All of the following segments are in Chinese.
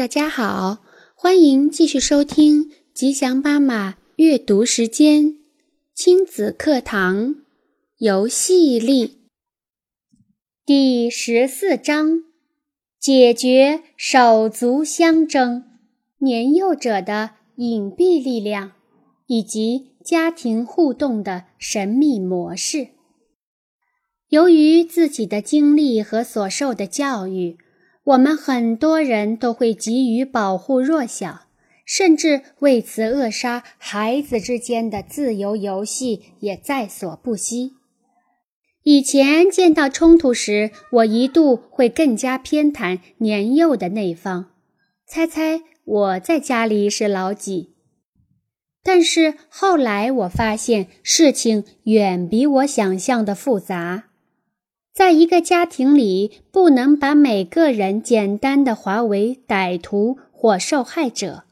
大家好，欢迎继续收听吉祥妈妈阅读时间亲子课堂游戏力第十四章：解决手足相争、年幼者的隐蔽力量以及家庭互动的神秘模式。由于自己的经历和所受的教育，我们很多人都会急于保护弱小，甚至为此扼杀孩子之间的自由游戏也在所不惜。以前见到冲突时，我一度会更加偏袒年幼的那方。猜猜我在家里是老几？但是后来我发现，事情远比我想象的复杂。在一个家庭里，不能把每个人简单的划为歹徒或受害者。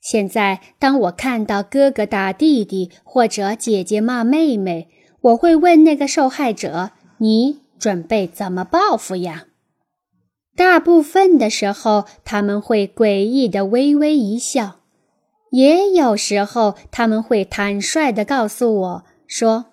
现在，当我看到哥哥打弟弟或者姐姐骂妹妹，我会问那个受害者：“你准备怎么报复呀？”大部分的时候，他们会诡异的微微一笑；也有时候，他们会坦率地告诉我说：“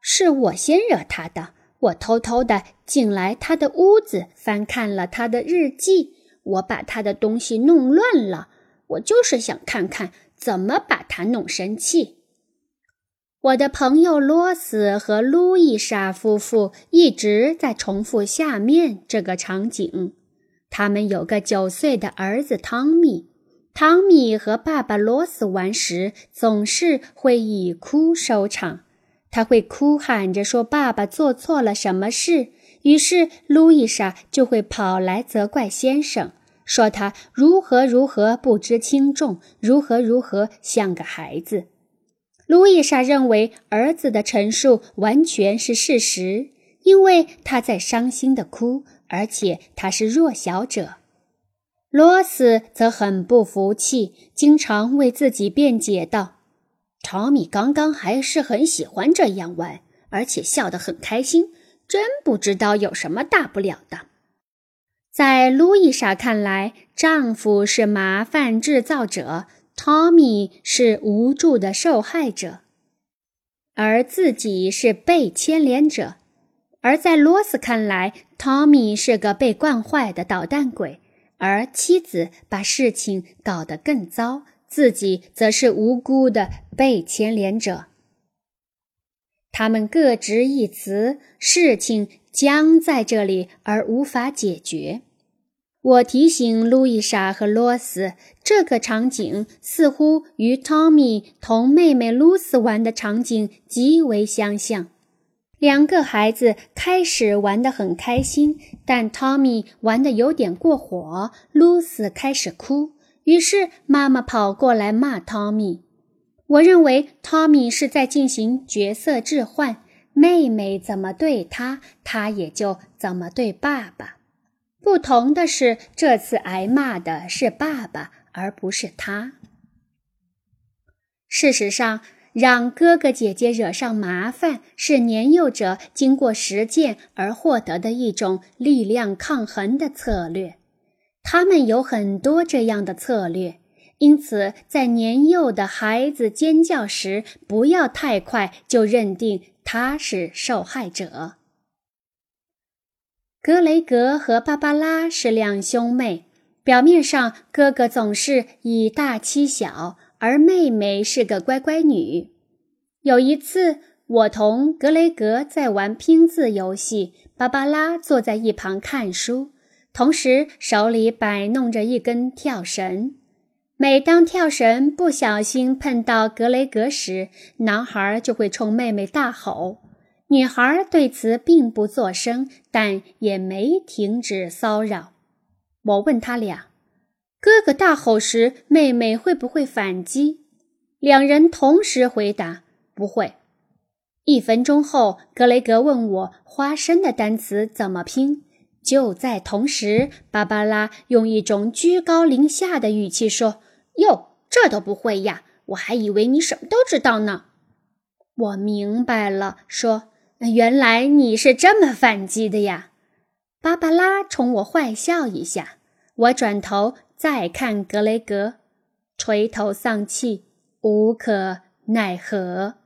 是我先惹他的。”我偷偷的进来他的屋子，翻看了他的日记。我把他的东西弄乱了。我就是想看看怎么把他弄生气。我的朋友罗斯和路易莎夫妇一直在重复下面这个场景。他们有个九岁的儿子汤米。汤米和爸爸罗斯玩时，总是会以哭收场。他会哭喊着说：“爸爸做错了什么事？”于是路易莎就会跑来责怪先生，说他如何如何不知轻重，如何如何像个孩子。路易莎认为儿子的陈述完全是事实，因为他在伤心的哭，而且他是弱小者。罗斯则很不服气，经常为自己辩解道。汤米刚刚还是很喜欢这样玩，而且笑得很开心，真不知道有什么大不了的。在路易莎看来，丈夫是麻烦制造者，汤米是无助的受害者，而自己是被牵连者。而在罗斯看来，汤米是个被惯坏的捣蛋鬼，而妻子把事情搞得更糟。自己则是无辜的被牵连者。他们各执一词，事情僵在这里而无法解决。我提醒路易莎和罗斯，这个场景似乎与汤米同妹妹露丝玩的场景极为相像。两个孩子开始玩得很开心，但汤米玩得有点过火，露丝开始哭。于是妈妈跑过来骂汤米。我认为汤米是在进行角色置换，妹妹怎么对他，他也就怎么对爸爸。不同的是，这次挨骂的是爸爸，而不是他。事实上，让哥哥姐姐惹上麻烦，是年幼者经过实践而获得的一种力量抗衡的策略。他们有很多这样的策略，因此在年幼的孩子尖叫时，不要太快就认定他是受害者。格雷格和芭芭拉是两兄妹，表面上哥哥总是以大欺小，而妹妹是个乖乖女。有一次，我同格雷格在玩拼字游戏，芭芭拉坐在一旁看书。同时，手里摆弄着一根跳绳。每当跳绳不小心碰到格雷格时，男孩就会冲妹妹大吼。女孩对此并不作声，但也没停止骚扰。我问他俩：“哥哥大吼时，妹妹会不会反击？”两人同时回答：“不会。”一分钟后，格雷格问我：“花生的单词怎么拼？”就在同时，芭芭拉用一种居高临下的语气说：“哟，这都不会呀？我还以为你什么都知道呢。”我明白了，说：“原来你是这么反击的呀！”芭芭拉冲我坏笑一下，我转头再看格雷格，垂头丧气，无可奈何。